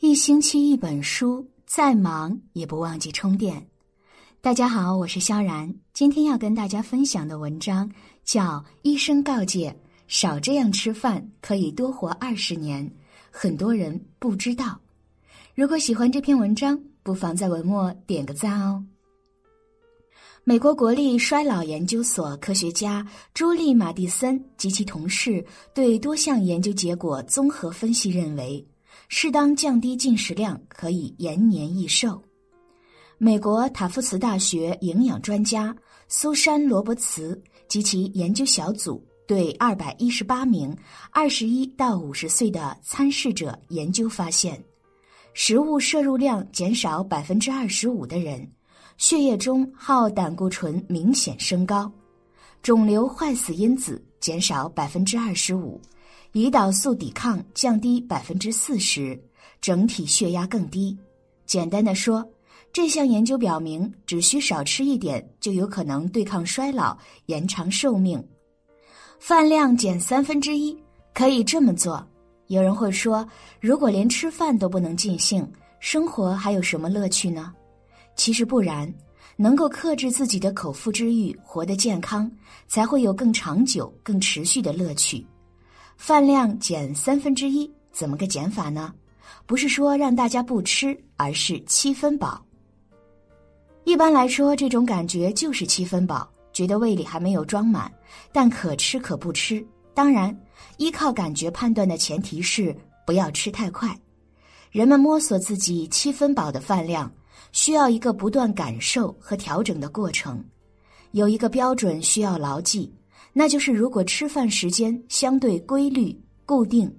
一星期一本书，再忙也不忘记充电。大家好，我是萧然，今天要跟大家分享的文章叫《医生告诫少这样吃饭可以多活二十年》，很多人不知道。如果喜欢这篇文章，不妨在文末点个赞哦。美国国立衰老研究所科学家朱莉·马蒂森及其同事对多项研究结果综合分析认为。适当降低进食量可以延年益寿。美国塔夫茨大学营养专家苏珊·罗伯茨及其研究小组对二百一十八名二十一到五十岁的参试者研究发现，食物摄入量减少百分之二十五的人，血液中耗胆固醇明显升高，肿瘤坏死因子减少百分之二十五。胰岛素抵抗降低百分之四十，整体血压更低。简单的说，这项研究表明，只需少吃一点，就有可能对抗衰老、延长寿命。饭量减三分之一，可以这么做。有人会说，如果连吃饭都不能尽兴，生活还有什么乐趣呢？其实不然，能够克制自己的口腹之欲，活得健康，才会有更长久、更持续的乐趣。饭量减三分之一，怎么个减法呢？不是说让大家不吃，而是七分饱。一般来说，这种感觉就是七分饱，觉得胃里还没有装满，但可吃可不吃。当然，依靠感觉判断的前提是不要吃太快。人们摸索自己七分饱的饭量，需要一个不断感受和调整的过程。有一个标准需要牢记。那就是，如果吃饭时间相对规律固定，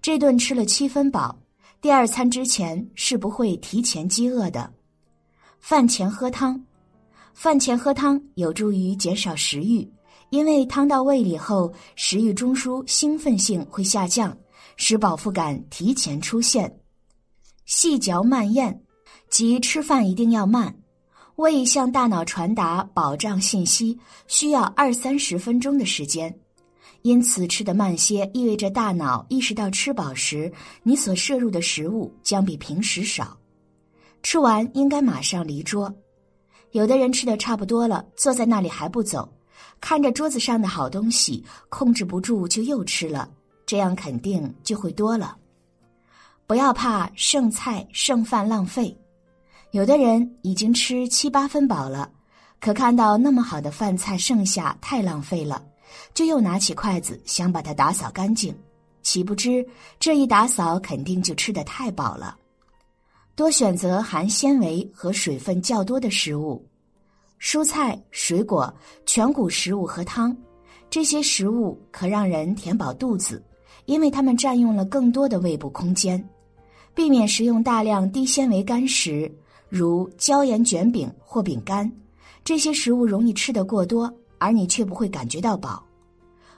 这顿吃了七分饱，第二餐之前是不会提前饥饿的。饭前喝汤，饭前喝汤有助于减少食欲，因为汤到胃里后，食欲中枢兴奋性会下降，使饱腹感提前出现。细嚼慢咽，即吃饭一定要慢。胃向大脑传达饱胀信息需要二三十分钟的时间，因此吃得慢些，意味着大脑意识到吃饱时，你所摄入的食物将比平时少。吃完应该马上离桌。有的人吃的差不多了，坐在那里还不走，看着桌子上的好东西，控制不住就又吃了，这样肯定就会多了。不要怕剩菜剩饭浪费。有的人已经吃七八分饱了，可看到那么好的饭菜剩下，太浪费了，就又拿起筷子想把它打扫干净，岂不知这一打扫肯定就吃得太饱了。多选择含纤维和水分较多的食物，蔬菜、水果、全谷食物和汤，这些食物可让人填饱肚子，因为它们占用了更多的胃部空间。避免食用大量低纤维干食。如椒盐卷饼或饼干，这些食物容易吃得过多，而你却不会感觉到饱。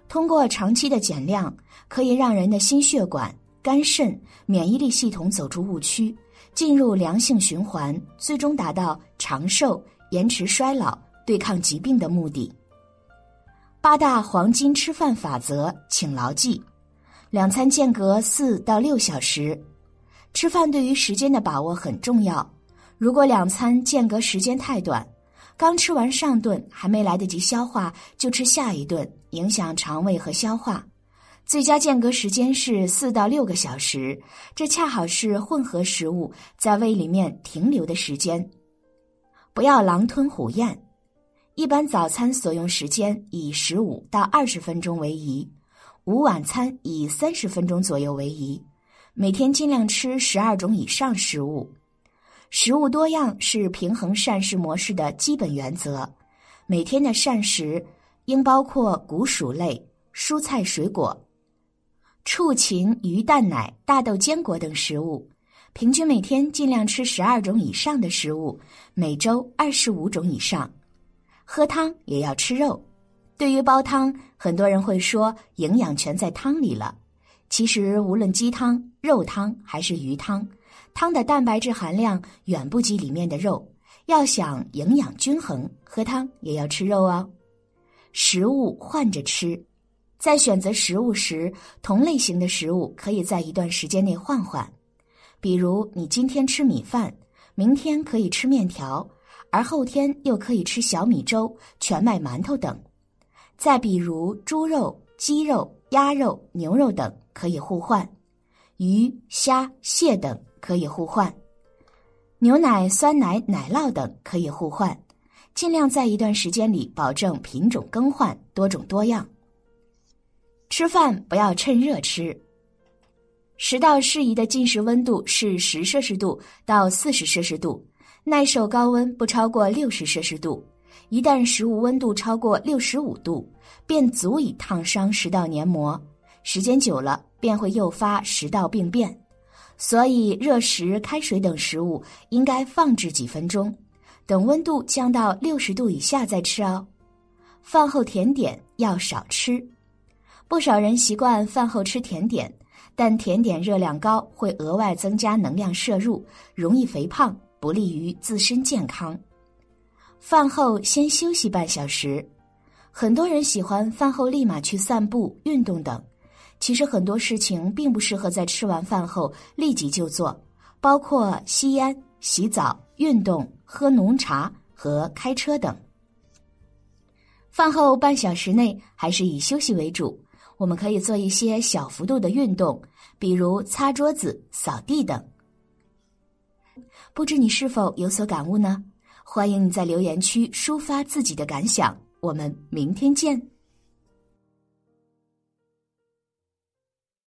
通过长期的减量，可以让人的心血管、肝肾、免疫力系统走出误区，进入良性循环，最终达到长寿、延迟衰老、对抗疾病的目的。八大黄金吃饭法则，请牢记：两餐间隔四到六小时，吃饭对于时间的把握很重要。如果两餐间隔时间太短，刚吃完上顿还没来得及消化就吃下一顿，影响肠胃和消化。最佳间隔时间是四到六个小时，这恰好是混合食物在胃里面停留的时间。不要狼吞虎咽，一般早餐所用时间以十五到二十分钟为宜，午晚餐以三十分钟左右为宜。每天尽量吃十二种以上食物。食物多样是平衡膳食模式的基本原则。每天的膳食应包括谷薯类、蔬菜、水果、畜禽、鱼、蛋奶、大豆、坚果等食物。平均每天尽量吃十二种以上的食物，每周二十五种以上。喝汤也要吃肉。对于煲汤，很多人会说营养全在汤里了。其实，无论鸡汤、肉汤还是鱼汤。汤的蛋白质含量远不及里面的肉，要想营养均衡，喝汤也要吃肉哦。食物换着吃，在选择食物时，同类型的食物可以在一段时间内换换。比如你今天吃米饭，明天可以吃面条，而后天又可以吃小米粥、全麦馒头等。再比如猪肉、鸡肉、鸭肉、牛肉等可以互换，鱼、虾、蟹等可以互换，牛奶、酸奶、奶酪等可以互换。尽量在一段时间里保证品种更换、多种多样。吃饭不要趁热吃。食道适宜的进食温度是十摄氏度到四十摄氏度，耐受高温不超过六十摄氏度。一旦食物温度超过六十五度，便足以烫伤食道黏膜，时间久了便会诱发食道病变。所以，热食、开水等食物应该放置几分钟。等温度降到六十度以下再吃哦。饭后甜点要少吃，不少人习惯饭后吃甜点，但甜点热量高，会额外增加能量摄入，容易肥胖，不利于自身健康。饭后先休息半小时，很多人喜欢饭后立马去散步、运动等，其实很多事情并不适合在吃完饭后立即就做，包括吸烟、洗澡。运动、喝浓茶和开车等。饭后半小时内还是以休息为主。我们可以做一些小幅度的运动，比如擦桌子、扫地等。不知你是否有所感悟呢？欢迎你在留言区抒发自己的感想。我们明天见。